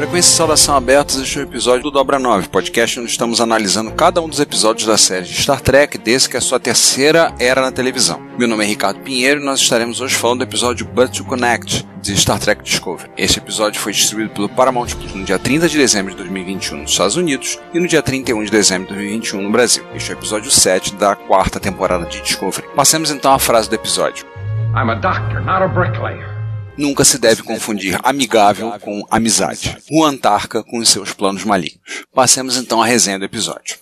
Frequência e saudação abertas, este é o episódio do Dobra 9, podcast onde estamos analisando cada um dos episódios da série de Star Trek, desde que é a sua terceira era na televisão. Meu nome é Ricardo Pinheiro e nós estaremos hoje falando do episódio But to Connect, de Star Trek Discovery. Este episódio foi distribuído pelo Paramount Plus no dia 30 de dezembro de 2021 nos Estados Unidos e no dia 31 de dezembro de 2021 no Brasil. Este é o episódio 7 da quarta temporada de Discovery. Passemos então à frase do episódio. I'm a doctor, not a bricklayer. Nunca se deve confundir amigável com amizade. O Antarca com seus planos malignos. Passemos então à resenha do episódio.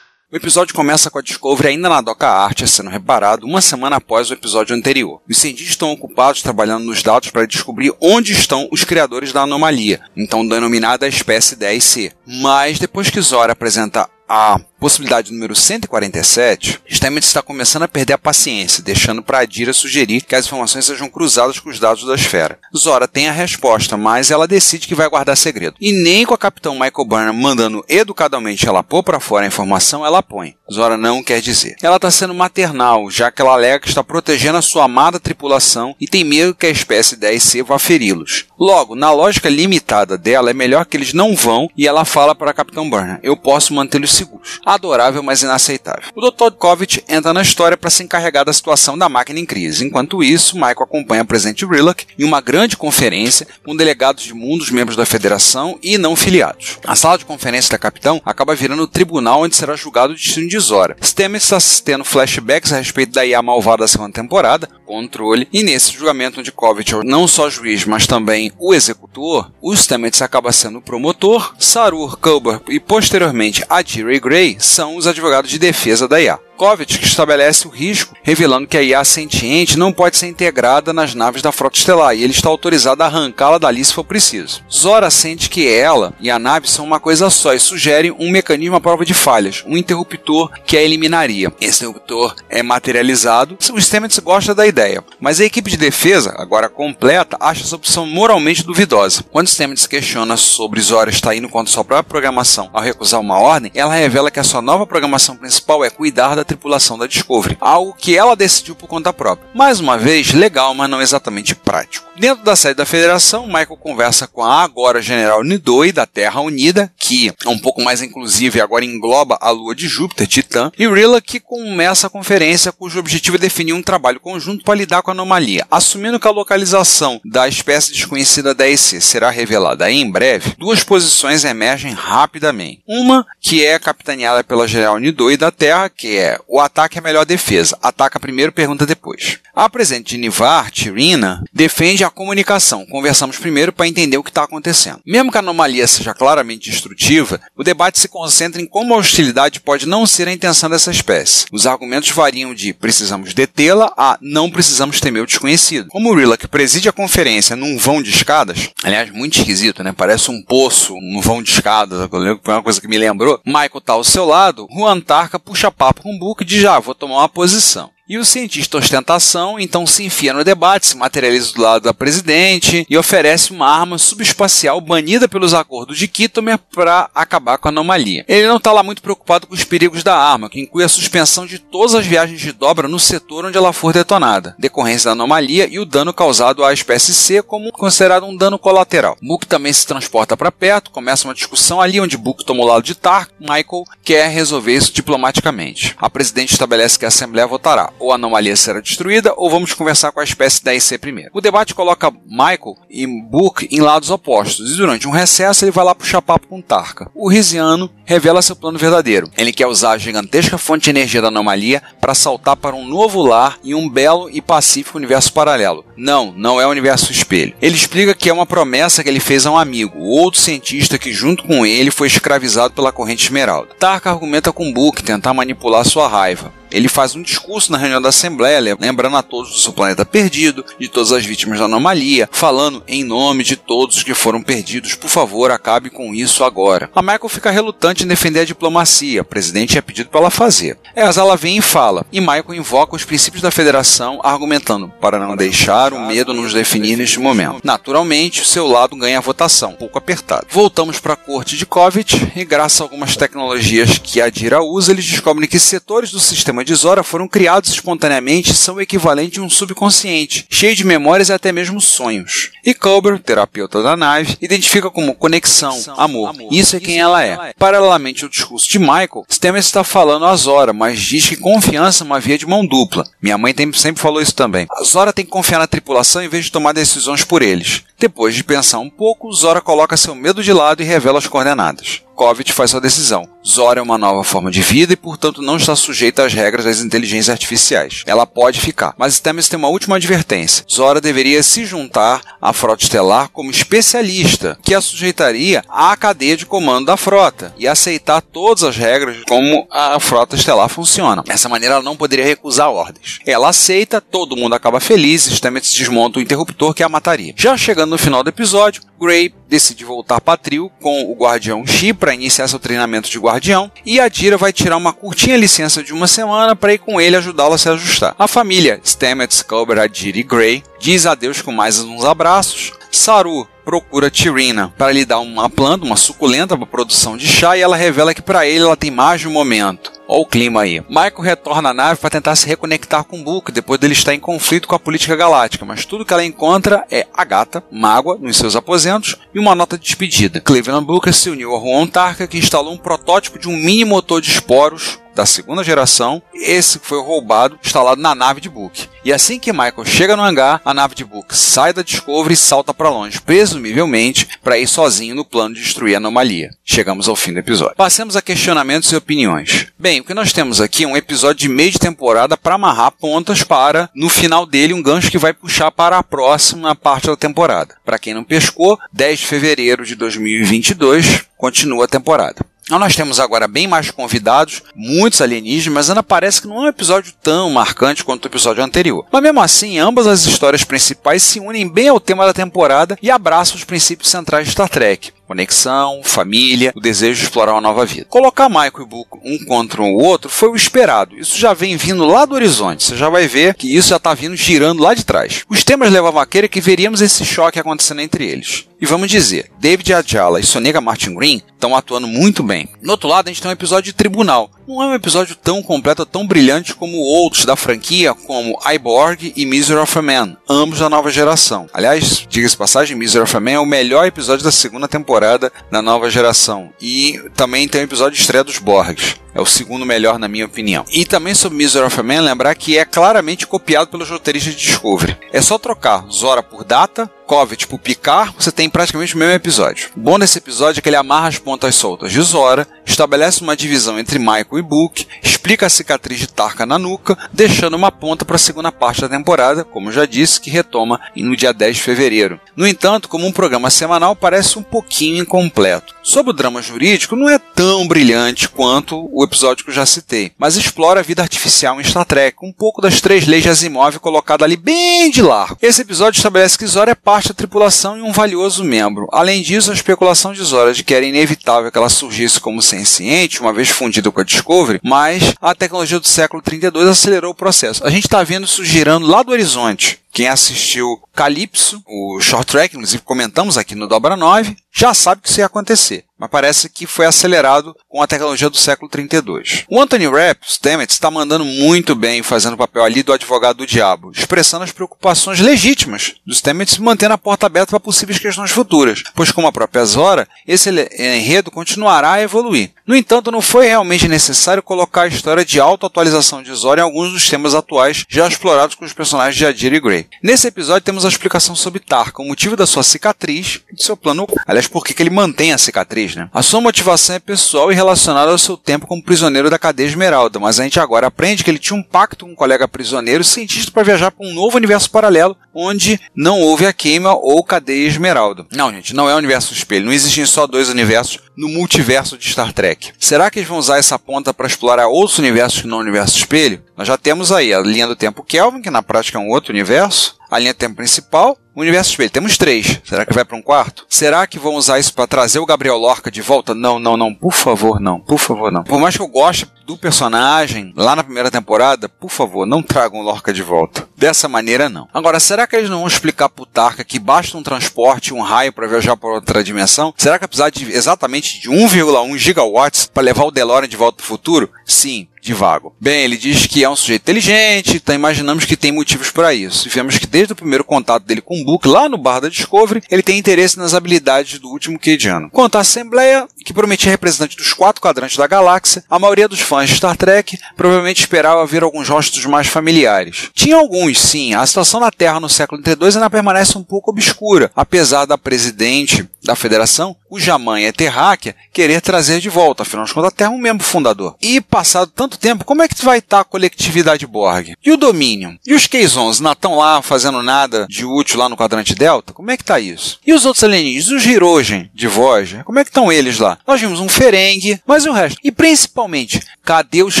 O episódio começa com a Discovery ainda na Doca Archer sendo reparado uma semana após o episódio anterior. Os cientistas estão ocupados trabalhando nos dados para descobrir onde estão os criadores da anomalia, então denominada espécie 10C. Mas depois que Zora apresenta a possibilidade número 147, Stamets está começando a perder a paciência, deixando para Adira sugerir que as informações sejam cruzadas com os dados da esfera. Zora tem a resposta, mas ela decide que vai guardar segredo. E nem com a capitão Michael Burnham mandando educadamente ela pôr para fora a informação, ela põe. Zora não quer dizer. Ela está sendo maternal, já que ela alega que está protegendo a sua amada tripulação e tem medo que a espécie 10C vá feri-los. Logo, na lógica limitada dela, é melhor que eles não vão e ela fala para capitão Burnham: Eu posso mantê-los seguros. Adorável, mas inaceitável. O Dr. Kovic entra na história para se encarregar da situação da máquina em crise. Enquanto isso, Michael acompanha o presidente Rillock em uma grande conferência com delegados de mundos membros da federação e não filiados. A sala de conferência da capitão acaba virando o tribunal onde será julgado o destino de Zora. Stamets está tendo flashbacks a respeito da IA malvada da segunda temporada, controle, e nesse julgamento onde Kovic é não só juiz, mas também o executor, o Stamets acaba sendo o promotor, Sarur, Culber e posteriormente a Ray Gray são os advogados de defesa da IA. Kovic estabelece o risco, revelando que a IA sentiente não pode ser integrada nas naves da frota estelar e ele está autorizado a arrancá-la dali se for preciso. Zora sente que ela e a nave são uma coisa só e sugere um mecanismo à prova de falhas, um interruptor que a eliminaria. Esse interruptor é materializado. O Stamets gosta da ideia, mas a equipe de defesa, agora completa, acha essa opção moralmente duvidosa. Quando Stamets questiona sobre Zora estar indo contra sua própria programação ao recusar uma ordem, ela revela que a sua nova programação principal é cuidar da tripulação da Discovery, algo que ela decidiu por conta própria. Mais uma vez, legal, mas não exatamente prático. Dentro da sede da Federação, Michael conversa com a agora General Nidoi da Terra Unida, que é um pouco mais inclusive agora engloba a Lua de Júpiter, Titã, e Rilla que começa a conferência cujo objetivo é definir um trabalho conjunto para lidar com a anomalia. Assumindo que a localização da espécie desconhecida da EC será revelada em breve, duas posições emergem rapidamente. Uma que é capitaneada pela General Nidoi da Terra, que é o ataque é a melhor defesa. Ataca primeiro, pergunta depois. A presidente de Nivar, Tirina, defende a comunicação. Conversamos primeiro para entender o que está acontecendo. Mesmo que a anomalia seja claramente destrutiva, o debate se concentra em como a hostilidade pode não ser a intenção dessa espécie. Os argumentos variam de precisamos detê-la a não precisamos temer o desconhecido. Como o Rilla, que preside a conferência num vão de escadas, aliás, muito esquisito, né? Parece um poço, um vão de escadas, foi uma coisa que me lembrou. Michael está ao seu lado, Juan Tarka puxa papo com o Book e diz, ah, vou tomar uma posição. E o cientista ostentação então se enfia no debate, se materializa do lado da presidente e oferece uma arma subespacial banida pelos acordos de Kitomer para acabar com a anomalia. Ele não está lá muito preocupado com os perigos da arma, que inclui a suspensão de todas as viagens de dobra no setor onde ela for detonada, decorrência da anomalia e o dano causado à espécie C como considerado um dano colateral. Book também se transporta para perto, começa uma discussão ali onde Book toma o lado de Tar, Michael quer resolver isso diplomaticamente. A presidente estabelece que a Assembleia votará ou a anomalia será destruída, ou vamos conversar com a espécie da IC primeiro. O debate coloca Michael e Book em lados opostos, e durante um recesso ele vai lá puxar papo com Tarka. O Riziano revela seu plano verdadeiro. Ele quer usar a gigantesca fonte de energia da anomalia para saltar para um novo lar em um belo e pacífico universo paralelo. Não, não é o universo espelho. Ele explica que é uma promessa que ele fez a um amigo, outro cientista que junto com ele foi escravizado pela corrente esmeralda. Tarka argumenta com Book tentar manipular sua raiva. Ele faz um discurso na reunião da Assembleia, lembrando a todos do seu planeta perdido, de todas as vítimas da anomalia, falando em nome de todos os que foram perdidos, por favor, acabe com isso agora. A Michael fica relutante em defender a diplomacia, o presidente é pedido para ela fazer. Essa ela vem e fala, e Michael invoca os princípios da federação, argumentando para não deixar o medo nos definir neste momento. Naturalmente, o seu lado ganha a votação, um pouco apertado. Voltamos para a corte de Kovic, e graças a algumas tecnologias que a Dira usa, eles descobrem que setores do sistema de Zora foram criados espontaneamente e são o equivalente de um subconsciente, cheio de memórias e até mesmo sonhos. E Culber, terapeuta da nave, identifica como conexão, amor. Isso é quem ela é. Paralelamente ao discurso de Michael, Stamets está falando a Zora, mas diz que confiança é uma via de mão dupla. Minha mãe sempre falou isso também. A Zora tem que confiar na tripulação em vez de tomar decisões por eles. Depois de pensar um pouco, Zora coloca seu medo de lado e revela as coordenadas. Kovic faz sua decisão. Zora é uma nova forma de vida e, portanto, não está sujeita às regras das inteligências artificiais. Ela pode ficar. Mas Stamets tem uma última advertência. Zora deveria se juntar à frota estelar como especialista, que a sujeitaria à cadeia de comando da frota e aceitar todas as regras como a frota estelar funciona. Dessa maneira, ela não poderia recusar ordens. Ela aceita, todo mundo acaba feliz, Stamets desmonta o interruptor que a mataria. Já chegando no final do episódio, Gray decide voltar para trio com o Guardião Shi para iniciar seu treinamento de guardião e a Dira vai tirar uma curtinha licença de uma semana para ir com ele ajudá-lo a se ajustar. A família Stamets, Culber, Adira e Gray diz adeus com mais uns abraços. Saru procura Tirina para lhe dar uma planta, uma suculenta para produção de chá e ela revela que para ele ela tem mais de um momento. Olha o clima aí. Michael retorna à nave para tentar se reconectar com Book depois dele estar em conflito com a política galáctica, mas tudo que ela encontra é a gata, mágoa, nos seus aposentos e uma nota de despedida. Cleveland Booker se uniu a Juan Tarka, que instalou um protótipo de um mini motor de esporos da segunda geração, esse foi roubado, instalado na nave de Book. E assim que Michael chega no hangar, a nave de Book sai da Discovery e salta para longe, presumivelmente para ir sozinho no plano de destruir a anomalia. Chegamos ao fim do episódio. Passemos a questionamentos e opiniões. Bem, o que nós temos aqui é um episódio de meio de temporada para amarrar pontas para, no final dele, um gancho que vai puxar para a próxima parte da temporada. Para quem não pescou, 10 de fevereiro de 2022 continua a temporada. Então nós temos agora bem mais convidados, muitos alienígenas, mas ainda parece que não é um episódio tão marcante quanto o episódio anterior. Mas mesmo assim, ambas as histórias principais se unem bem ao tema da temporada e abraçam os princípios centrais de Star Trek conexão, família, o desejo de explorar uma nova vida. Colocar Michael e Book um contra o outro foi o esperado. Isso já vem vindo lá do horizonte. Você já vai ver que isso já está vindo girando lá de trás. Os temas levavam a querer que veríamos esse choque acontecendo entre eles. E vamos dizer, David Ajala e Sonika Martin Green estão atuando muito bem. No outro lado, a gente tem um episódio de tribunal. Não é um episódio tão completo, tão brilhante como outros da franquia, como Iborg e Misery of a Man, ambos da nova geração. Aliás, diga-se passagem, Misery of a Man é o melhor episódio da segunda temporada da nova geração. E também tem o um episódio de estreia dos Borgs. É o segundo melhor, na minha opinião. E também sobre Misery of a Man, lembrar que é claramente copiado pelos roteiristas de Discovery. É só trocar Zora por Data, Covet por Picard, você tem praticamente o mesmo episódio. O bom desse episódio é que ele amarra as pontas soltas de Zora, estabelece uma divisão entre Michael e Book, explica a cicatriz de Tarka na nuca, deixando uma ponta para a segunda parte da temporada, como já disse, que retoma no dia 10 de fevereiro. No entanto, como um programa semanal, parece um pouquinho incompleto. Sobre o drama jurídico, não é tão brilhante quanto o episódio que eu já citei, mas explora a vida artificial em Star Trek, um pouco das três leis de Asimov colocada ali bem de largo. Esse episódio estabelece que Zora é parte da tripulação e um valioso membro. Além disso, a especulação de Zora de que era inevitável que ela surgisse como senciente, uma vez fundida com a Discovery, mas a tecnologia do século 32 acelerou o processo. A gente está vendo isso girando lá do horizonte. Quem assistiu Calypso, o short track, inclusive comentamos aqui no Dobra 9, já sabe que isso ia acontecer. mas parece que foi acelerado com a tecnologia do século 32. O Anthony Rapp, Stamets, está mandando muito bem fazendo o papel ali do advogado do diabo, expressando as preocupações legítimas do Stamets mantendo a porta aberta para possíveis questões futuras, pois como a própria Zora, esse enredo continuará a evoluir. No entanto, não foi realmente necessário colocar a história de auto-atualização de Zora em alguns dos temas atuais já explorados com os personagens de Adira e Grey. Nesse episódio temos a explicação sobre Tarka, o motivo da sua cicatriz e de seu plano. Aliás, por que ele mantém a cicatriz, né? A sua motivação é pessoal e relacionada ao seu tempo como prisioneiro da cadeia Esmeralda, mas a gente agora aprende que ele tinha um pacto com um colega prisioneiro cientista para viajar para um novo universo paralelo onde não houve a queima ou cadeia Esmeralda. Não, gente, não é o universo espelho. Não existem só dois universos no multiverso de Star Trek. Será que eles vão usar essa ponta para explorar outros universos que não o universo espelho? Nós já temos aí a linha do tempo Kelvin, que na prática é um outro universo, a linha tempo principal, o universo espelho. Temos três. Será que vai para um quarto? Será que vão usar isso para trazer o Gabriel Lorca de volta? Não, não, não. Por favor, não. Por favor, não. Por mais que eu goste do personagem lá na primeira temporada, por favor, não tragam Lorca de volta. Dessa maneira, não. Agora, será que eles não vão explicar pro Tarka que basta um transporte um raio para viajar para outra dimensão? Será que apesar de exatamente de 1,1 gigawatts para levar o DeLorean de volta para o futuro? Sim, de vago. Bem, ele diz que é um sujeito inteligente, então imaginamos que tem motivos para isso. E vemos que desde o primeiro contato dele com o Book lá no bar da Discovery, ele tem interesse nas habilidades do último Cadiano. Quanto à Assembleia, que prometia representante dos quatro quadrantes da galáxia, a maioria dos fãs de Star Trek provavelmente esperava ver alguns rostos mais familiares. Tinha alguns, sim. A situação na Terra no século 32 ainda permanece um pouco obscura, apesar da presidente da federação, mãe é terráquea, querer trazer de volta, afinal de contas, a Terra é um membro fundador. E passado tanto tempo, como é que vai estar a coletividade Borg? E o domínio? E os Keizons não estão lá fazendo nada de útil lá no quadrante Delta? Como é que está isso? E os outros alienígenas? Os Hirogen de voz? Como é que estão eles lá? Nós vimos um Ferengue, mas e o resto? E principalmente, cadê os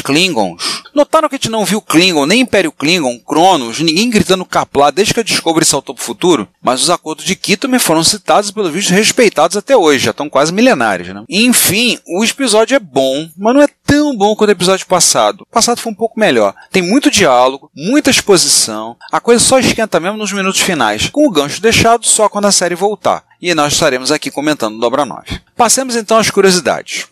Klingons? Notaram que a gente não viu Klingon, nem Império Klingon, Cronos, ninguém gritando Caplá desde que a Discovery saltou para o futuro? Mas os acordos de Kitomer foram citados pelo visto, respeitados até hoje, já estão quase milenários, né? Enfim, o episódio é bom, mas não é tão bom quanto o episódio passado. O passado foi um pouco melhor. Tem muito diálogo, muita exposição, a coisa só esquenta mesmo nos minutos finais, com o gancho deixado só quando a série voltar. E nós estaremos aqui comentando Dobra 9. Passemos então às curiosidades.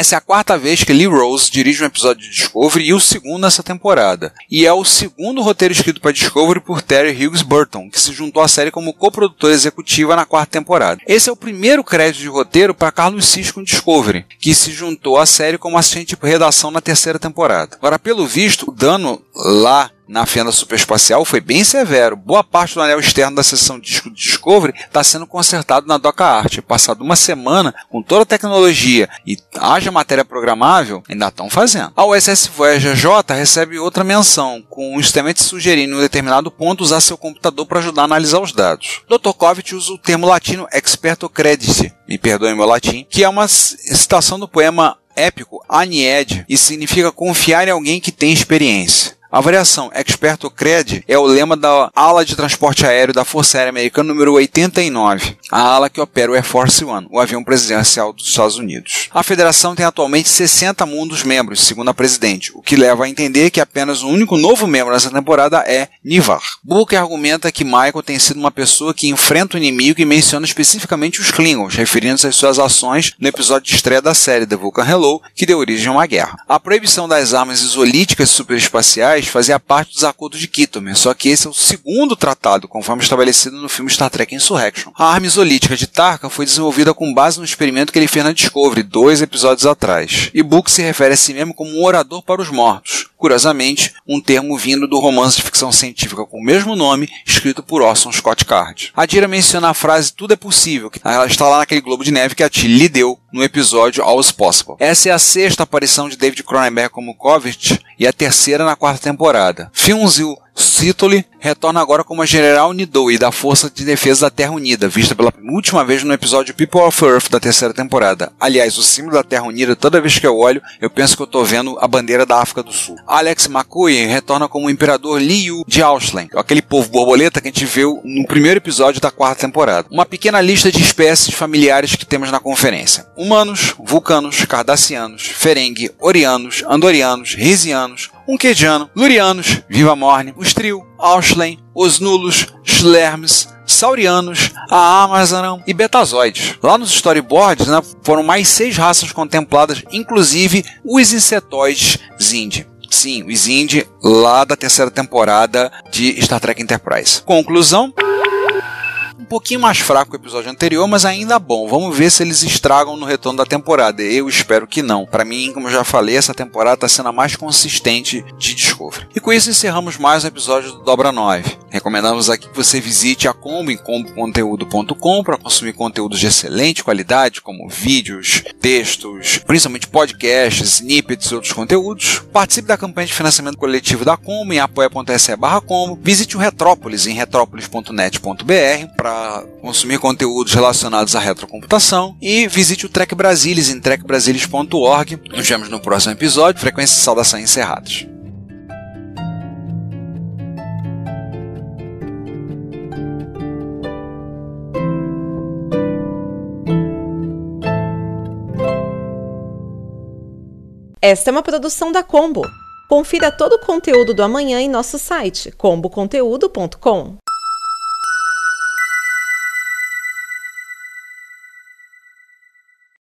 Essa é a quarta vez que Lee Rose dirige um episódio de Discovery e o segundo nessa temporada. E é o segundo roteiro escrito para Discovery por Terry Hughes Burton, que se juntou à série como coprodutora executiva na quarta temporada. Esse é o primeiro crédito de roteiro para Carlos Cisco em Discovery, que se juntou à série como assistente de redação na terceira temporada. Agora, pelo visto, o dano lá na fenda superespacial foi bem severo. Boa parte do anel externo da seção disco Discovery está sendo consertado na Doca Art. Passado uma semana, com toda a tecnologia e haja matéria programável, ainda estão fazendo. A USS Voyager J recebe outra menção, com o Stamets sugerindo em um determinado ponto usar seu computador para ajudar a analisar os dados. Dr. Kovic usa o termo latino experto credit, me perdoe meu latim, que é uma citação do poema épico Anied e significa confiar em alguém que tem experiência. A variação Experto Cred é o lema da ala de transporte aéreo da Força Aérea Americana número 89, a ala que opera o Air Force One, o avião presidencial dos Estados Unidos. A federação tem atualmente 60 mundos membros, segundo a presidente, o que leva a entender que apenas o único novo membro nessa temporada é Nivar. Booker argumenta que Michael tem sido uma pessoa que enfrenta o inimigo e menciona especificamente os Klingons, referindo-se às suas ações no episódio de estreia da série The Vulcan Hello, que deu origem a uma guerra. A proibição das armas isolíticas superespaciais fazia parte dos acordos de Kitomer, só que esse é o segundo tratado, conforme estabelecido no filme Star Trek Insurrection. A arma isolítica de Tarka foi desenvolvida com base no experimento que ele fez na Discovery, dois episódios atrás. E Book se refere a si mesmo como um orador para os mortos, curiosamente, um termo vindo do romance de ficção científica com o mesmo nome, escrito por Orson Scott Card. A Dira menciona a frase Tudo é possível, que ela está lá naquele globo de neve que a Tilly lhe deu no episódio All's Possible. Essa é a sexta aparição de David Cronenberg como Kovic e a terceira na quarta temporada. Finzil Sitoli retorna agora como a General Nidoi da Força de Defesa da Terra Unida, vista pela última vez no episódio People of Earth da terceira temporada. Aliás, o símbolo da Terra Unida, toda vez que eu olho, eu penso que eu estou vendo a bandeira da África do Sul. Alex McCoy retorna como o Imperador Liu de Auslen, aquele povo borboleta que a gente viu no primeiro episódio da quarta temporada. Uma pequena lista de espécies familiares que temos na conferência: humanos, vulcanos, cardassianos, ferengue, orianos, andorianos, risianos, unquediano, lurianos, viva morne, os trio, Auslen, os nulos, Schlerms, saurianos, a e betazoides. Lá nos storyboards né, foram mais seis raças contempladas, inclusive os insetoides Zindi. Sim, os Zindi lá da terceira temporada de Star Trek Enterprise. Conclusão pouquinho mais fraco que o episódio anterior, mas ainda bom. Vamos ver se eles estragam no retorno da temporada. Eu espero que não. Para mim, como eu já falei, essa temporada está sendo a mais consistente de Discovery. E com isso encerramos mais um episódio do Dobra 9. Recomendamos aqui que você visite a Combo em comboconteúdo.com para consumir conteúdos de excelente qualidade, como vídeos, textos, principalmente podcasts, snippets e outros conteúdos. Participe da campanha de financiamento coletivo da Combo em apoia.se barra Combo. Visite o Retrópolis em retrópolis.net.br para consumir conteúdos relacionados à retrocomputação e visite o Trek Brasilis em trekbrasilis.org. Nos vemos no próximo episódio. Frequência e saudação encerrados. Esta é uma produção da Combo. Confira todo o conteúdo do amanhã em nosso site comboconteúdo.com.